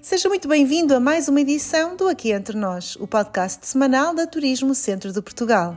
Seja muito bem-vindo a mais uma edição do Aqui Entre Nós, o podcast semanal da Turismo Centro de Portugal.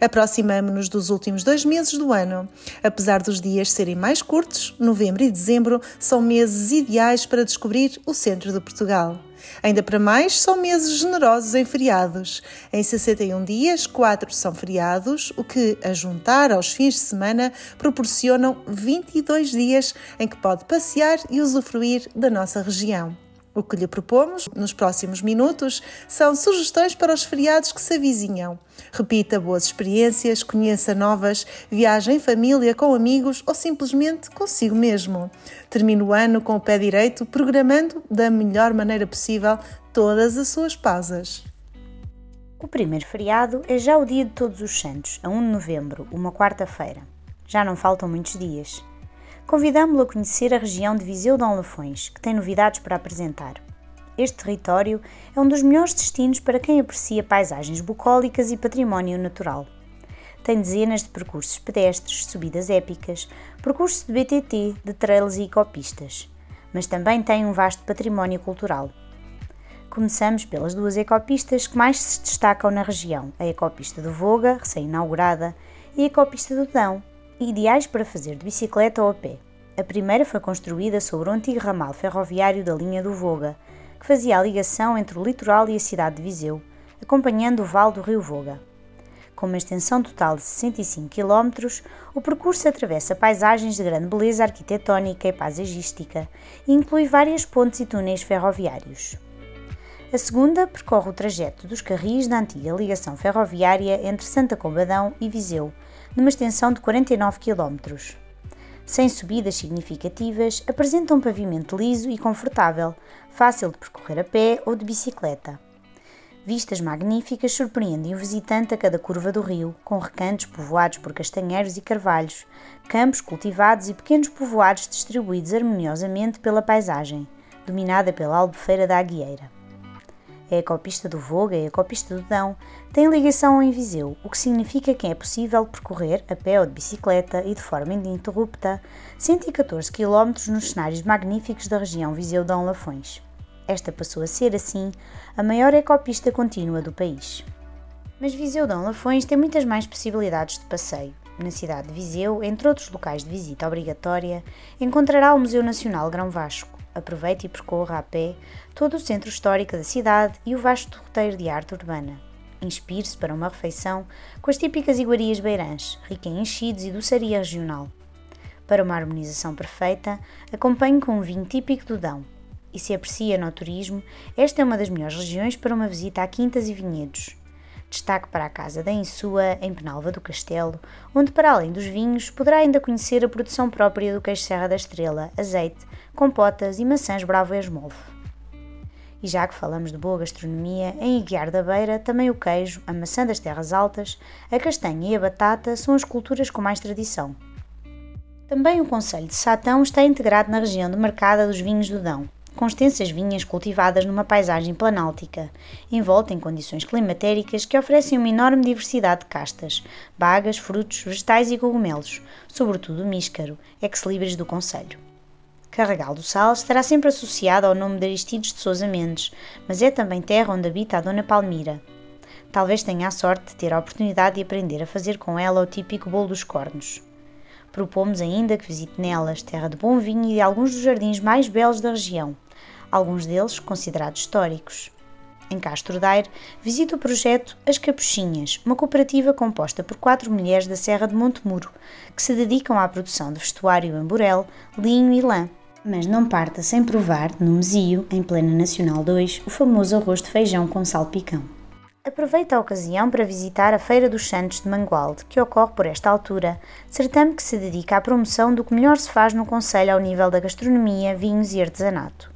Aproximamo-nos dos últimos dois meses do ano. Apesar dos dias serem mais curtos, novembro e dezembro são meses ideais para descobrir o centro de Portugal. Ainda para mais, são meses generosos em feriados. Em 61 dias, 4 são feriados, o que, a juntar aos fins de semana, proporcionam 22 dias em que pode passear e usufruir da nossa região. O que lhe propomos nos próximos minutos são sugestões para os feriados que se avizinham. Repita boas experiências, conheça novas, viaje em família, com amigos ou simplesmente consigo mesmo. Termine o ano com o pé direito, programando da melhor maneira possível todas as suas pausas. O primeiro feriado é já o dia de Todos os Santos, a 1 de novembro, uma quarta-feira. Já não faltam muitos dias convidamos-lo a conhecer a região de Viseu de Lafões, que tem novidades para apresentar. Este território é um dos melhores destinos para quem aprecia paisagens bucólicas e património natural. Tem dezenas de percursos pedestres, subidas épicas, percursos de BTT, de trails e ecopistas, mas também tem um vasto património cultural. Começamos pelas duas ecopistas que mais se destacam na região: a Ecopista do Voga, recém-inaugurada, e a Ecopista do Dão, ideais para fazer de bicicleta ou a pé. A primeira foi construída sobre o antigo ramal ferroviário da linha do Voga, que fazia a ligação entre o litoral e a cidade de Viseu, acompanhando o vale do rio Voga. Com uma extensão total de 65 km, o percurso atravessa paisagens de grande beleza arquitetónica e paisagística e inclui várias pontes e túneis ferroviários. A segunda percorre o trajeto dos carris da antiga ligação ferroviária entre Santa Combadão e Viseu, numa extensão de 49 km. Sem subidas significativas, apresenta um pavimento liso e confortável, fácil de percorrer a pé ou de bicicleta. Vistas magníficas surpreendem o visitante a cada curva do rio, com recantos povoados por castanheiros e carvalhos, campos cultivados e pequenos povoados distribuídos harmoniosamente pela paisagem, dominada pela albufeira da Aguieira a Ecopista do Voga e a Ecopista do Dão, têm ligação em Viseu, o que significa que é possível percorrer a pé ou de bicicleta e de forma ininterrupta 114 km nos cenários magníficos da região Viseu-Dão Lafões. Esta passou a ser, assim, a maior ecopista contínua do país. Mas Viseu-Dão Lafões tem muitas mais possibilidades de passeio. Na cidade de Viseu, entre outros locais de visita obrigatória, encontrará o Museu Nacional Grão Vasco, aproveite e percorra a pé todo o centro histórico da cidade e o vasto roteiro de arte urbana. Inspire-se para uma refeição com as típicas iguarias beirãs, rica em enchidos e doçaria regional. Para uma harmonização perfeita, acompanhe com um vinho típico do Dão. E se aprecia no turismo, esta é uma das melhores regiões para uma visita a quintas e vinhedos. Destaque para a Casa da Insua, em Penalva do Castelo, onde, para além dos vinhos, poderá ainda conhecer a produção própria do queijo Serra da Estrela, azeite, compotas e maçãs Bravo e Esmolve. E já que falamos de boa gastronomia, em Iguiar da Beira, também o queijo, a maçã das terras altas, a castanha e a batata são as culturas com mais tradição. Também o Conselho de Satão está integrado na região demarcada dos vinhos do Dão, com extensas vinhas cultivadas numa paisagem planáltica, envolta em condições climatéricas que oferecem uma enorme diversidade de castas, bagas, frutos, vegetais e cogumelos, sobretudo o míscaro, ex-libris do Conselho. Carregal do Sal estará sempre associado ao nome de Aristides de Sousa Mendes, mas é também terra onde habita a Dona Palmira. Talvez tenha a sorte de ter a oportunidade de aprender a fazer com ela o típico bolo dos cornos. Propomos ainda que visite nelas terra de bom vinho e alguns dos jardins mais belos da região, alguns deles considerados históricos. Em Castro Daire, visite o projeto As Capuchinhas, uma cooperativa composta por quatro mulheres da Serra de Montemuro, que se dedicam à produção de vestuário em burel, linho e lã. Mas não parta sem provar, no Mesio, em plena Nacional 2, o famoso arroz de feijão com salpicão. Aproveita a ocasião para visitar a Feira dos Santos de Mangualde, que ocorre por esta altura, certame que se dedica à promoção do que melhor se faz no Conselho ao nível da gastronomia, vinhos e artesanato.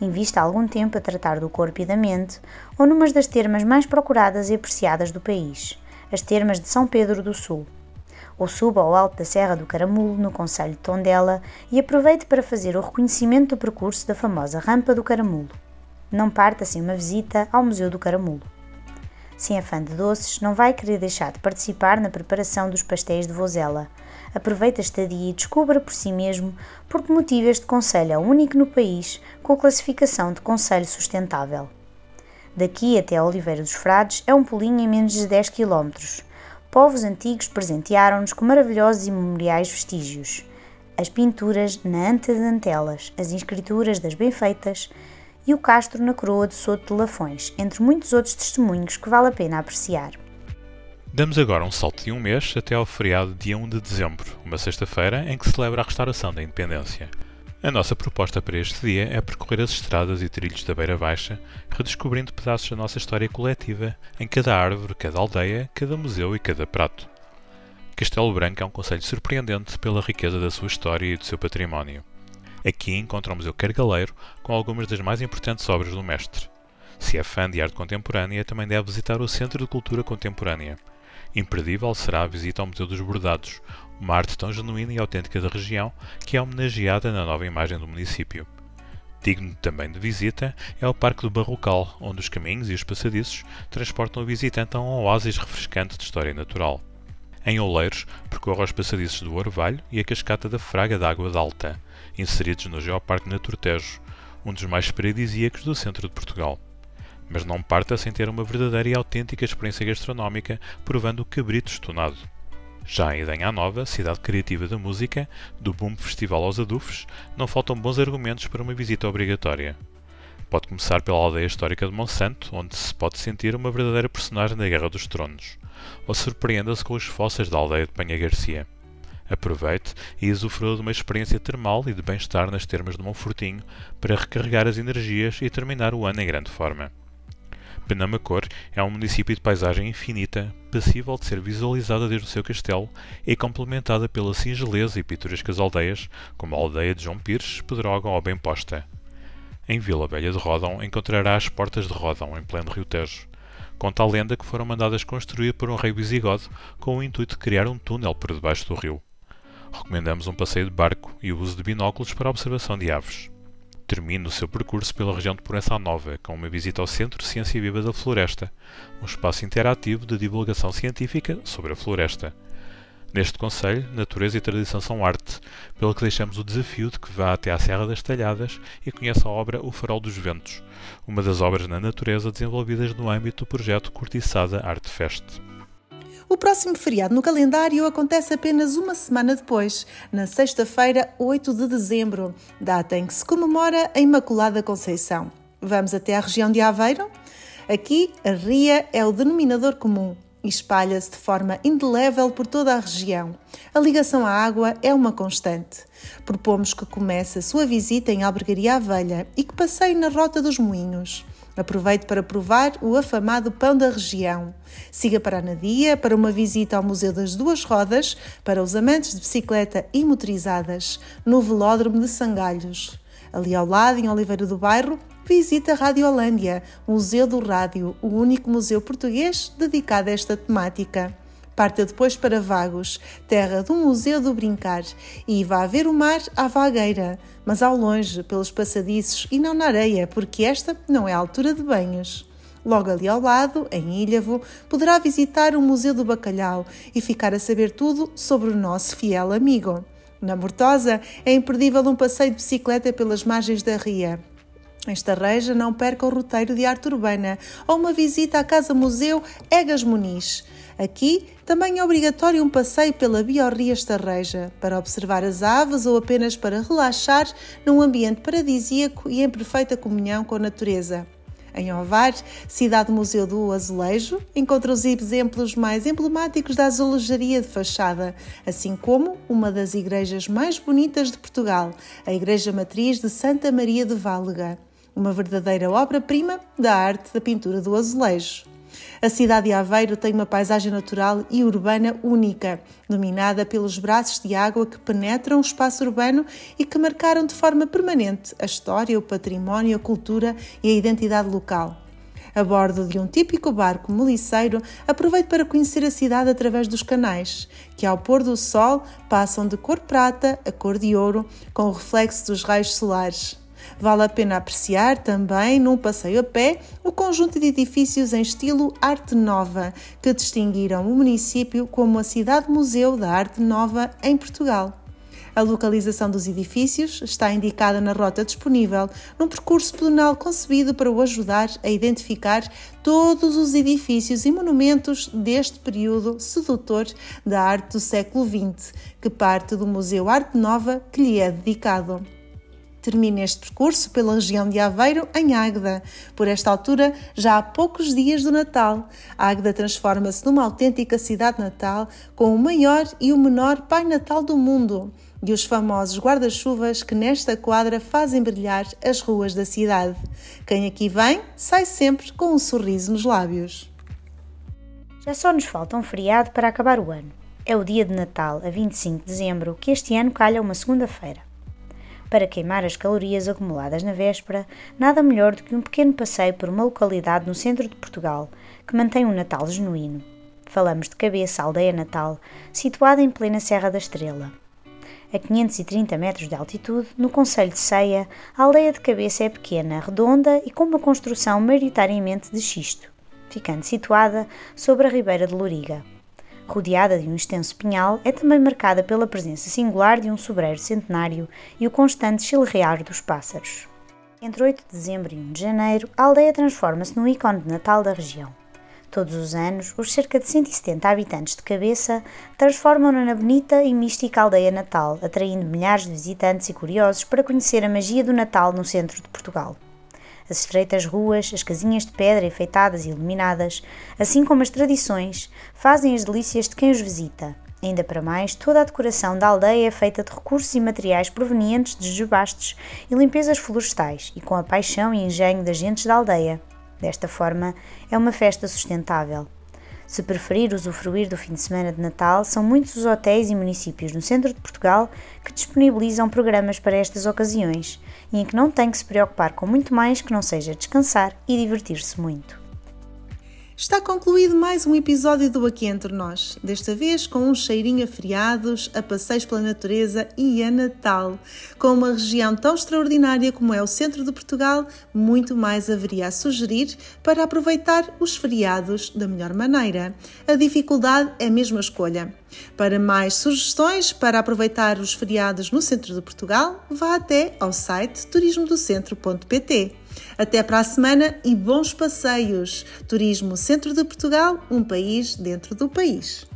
Invista algum tempo a tratar do corpo e da mente, ou numas das termas mais procuradas e apreciadas do país, as termas de São Pedro do Sul. Ou suba ao alto da Serra do Caramulo, no Conselho de Tondela, e aproveite para fazer o reconhecimento do percurso da famosa Rampa do Caramulo. Não parta sem uma visita ao Museu do Caramulo. Se é fã de doces, não vai querer deixar de participar na preparação dos pastéis de Vozela, Aproveite a estadia e descubra por si mesmo por que motivo este Conselho é o único no país com a classificação de Conselho Sustentável. Daqui até Oliveira dos Frades é um pulinho em menos de 10 km. Povos antigos presentearam-nos com maravilhosos e memoriais vestígios. As pinturas na anta de Antelas, as inscrituras das Benfeitas e o castro na coroa de Soto de Lafões, entre muitos outros testemunhos que vale a pena apreciar. Damos agora um salto de um mês até ao feriado dia 1 de dezembro, uma sexta-feira em que se celebra a restauração da independência. A nossa proposta para este dia é percorrer as estradas e trilhos da Beira Baixa, redescobrindo pedaços da nossa história coletiva em cada árvore, cada aldeia, cada museu e cada prato. Castelo Branco é um conselho surpreendente pela riqueza da sua história e do seu património. Aqui encontra o Cargaleiro com algumas das mais importantes obras do mestre. Se é fã de arte contemporânea, também deve visitar o Centro de Cultura Contemporânea. Imperdível será a visita ao Museu dos Bordados, uma arte tão genuína e autêntica da região que é homenageada na nova imagem do município. Digno também de visita é o Parque do Barrocal, onde os caminhos e os passadiços transportam o visitante a um oásis refrescante de história natural. Em Oleiros, percorre os passadiços do Orvalho e a cascata da Fraga d'Água d'Alta, inseridos no Geoparque Naturtejo, um dos mais paradisíacos do centro de Portugal mas não parta sem ter uma verdadeira e autêntica experiência gastronómica provando o cabrito estonado. Já em Idanha Nova, cidade criativa da música, do Boom Festival aos Adufes, não faltam bons argumentos para uma visita obrigatória. Pode começar pela aldeia histórica de Monsanto, onde se pode sentir uma verdadeira personagem da Guerra dos Tronos, ou surpreenda-se com os fósseis da aldeia de Penha Garcia. Aproveite e usufrua de uma experiência termal e de bem-estar nas termas de Monfortinho para recarregar as energias e terminar o ano em grande forma. Penamacor é um município de paisagem infinita, passível de ser visualizada desde o seu castelo e complementada pela singeleza e pitorescas aldeias, como a aldeia de João Pires, Pedrógão ou Bem Posta. Em Vila Velha de Rodão encontrará as Portas de Rodão, em pleno Rio Tejo. Conta a lenda que foram mandadas construir por um rei visigodo com o intuito de criar um túnel por debaixo do rio. Recomendamos um passeio de barco e o uso de binóculos para a observação de aves termina o seu percurso pela região de Proença Nova, com uma visita ao Centro de Ciência Viva da Floresta, um espaço interativo de divulgação científica sobre a floresta. Neste Conselho, natureza e tradição são arte, pelo que deixamos o desafio de que vá até à Serra das Talhadas e conheça a obra O Farol dos Ventos, uma das obras na natureza desenvolvidas no âmbito do projeto Cortiçada Arte Fest. O próximo feriado no calendário acontece apenas uma semana depois, na sexta-feira, 8 de dezembro, data em que se comemora a Imaculada Conceição. Vamos até a região de Aveiro? Aqui, a ria é o denominador comum e espalha-se de forma indelével por toda a região. A ligação à água é uma constante. Propomos que comece a sua visita em Albergaria Avelha e que passeie na Rota dos Moinhos. Aproveite para provar o afamado pão da região. Siga para a Nadia para uma visita ao Museu das Duas Rodas para os amantes de bicicleta e motorizadas, no Velódromo de Sangalhos. Ali ao lado, em Oliveira do Bairro, visita a Rádio Holândia, Museu do Rádio, o único museu português dedicado a esta temática. Parta depois para Vagos, terra do Museu do Brincar, e vá ver o mar à vagueira, mas ao longe, pelos passadiços e não na areia, porque esta não é a altura de banhos. Logo ali ao lado, em Ilhavo, poderá visitar o Museu do Bacalhau e ficar a saber tudo sobre o nosso fiel amigo. Na Mortosa, é imperdível um passeio de bicicleta pelas margens da ria. Esta reja não perca o roteiro de arte urbana ou uma visita à Casa Museu Egas Muniz. Aqui também é obrigatório um passeio pela Biorria Estarreja para observar as aves ou apenas para relaxar num ambiente paradisíaco e em perfeita comunhão com a natureza. Em Ovar, cidade museu do azulejo, encontra os exemplos mais emblemáticos da azulejaria de fachada, assim como uma das igrejas mais bonitas de Portugal, a Igreja Matriz de Santa Maria de Válega, uma verdadeira obra-prima da arte da pintura do azulejo. A cidade de Aveiro tem uma paisagem natural e urbana única, dominada pelos braços de água que penetram o espaço urbano e que marcaram de forma permanente a história, o património, a cultura e a identidade local. A bordo de um típico barco meliceiro, aproveite para conhecer a cidade através dos canais, que ao pôr do sol passam de cor prata a cor de ouro, com o reflexo dos raios solares. Vale a pena apreciar também, num passeio a pé, o conjunto de edifícios em estilo Arte Nova, que distinguiram o município como a cidade-museu da Arte Nova em Portugal. A localização dos edifícios está indicada na rota disponível, num percurso pedonal concebido para o ajudar a identificar todos os edifícios e monumentos deste período sedutor da arte do século XX, que parte do Museu Arte Nova que lhe é dedicado. Termina este percurso pela região de Aveiro, em Águeda. Por esta altura, já há poucos dias do Natal. Águeda transforma-se numa autêntica cidade natal, com o maior e o menor Pai Natal do mundo e os famosos guarda-chuvas que nesta quadra fazem brilhar as ruas da cidade. Quem aqui vem sai sempre com um sorriso nos lábios. Já só nos falta um feriado para acabar o ano. É o dia de Natal, a 25 de dezembro, que este ano calha uma segunda-feira. Para queimar as calorias acumuladas na véspera, nada melhor do que um pequeno passeio por uma localidade no centro de Portugal que mantém um Natal genuíno. Falamos de Cabeça, aldeia natal, situada em plena Serra da Estrela. A 530 metros de altitude, no Conselho de Ceia, a aldeia de Cabeça é pequena, redonda e com uma construção maioritariamente de xisto, ficando situada sobre a ribeira de Loriga rodeada de um extenso pinhal, é também marcada pela presença singular de um sobreiro centenário e o constante chilrear dos pássaros. Entre 8 de dezembro e 1 de janeiro, a aldeia transforma-se no ícone de Natal da região. Todos os anos, os cerca de 170 habitantes de cabeça transformam-na na bonita e mística aldeia natal, atraindo milhares de visitantes e curiosos para conhecer a magia do Natal no centro de Portugal as estreitas ruas, as casinhas de pedra enfeitadas e iluminadas, assim como as tradições, fazem as delícias de quem os visita. Ainda para mais, toda a decoração da aldeia é feita de recursos e materiais provenientes de jubastes e limpezas florestais e com a paixão e engenho das gentes da aldeia. Desta forma, é uma festa sustentável. Se preferir usufruir do fim de semana de Natal, são muitos os hotéis e municípios no centro de Portugal que disponibilizam programas para estas ocasiões e em que não tem que se preocupar com muito mais que não seja descansar e divertir-se muito. Está concluído mais um episódio do Aqui Entre Nós, desta vez com um cheirinho a feriados, a passeios pela natureza e a Natal. Com uma região tão extraordinária como é o centro de Portugal, muito mais haveria a sugerir para aproveitar os feriados da melhor maneira. A dificuldade é a escolha. Para mais sugestões para aproveitar os feriados no centro de Portugal, vá até ao site turismodocentro.pt. Até para a semana e bons passeios! Turismo Centro de Portugal, um país dentro do país.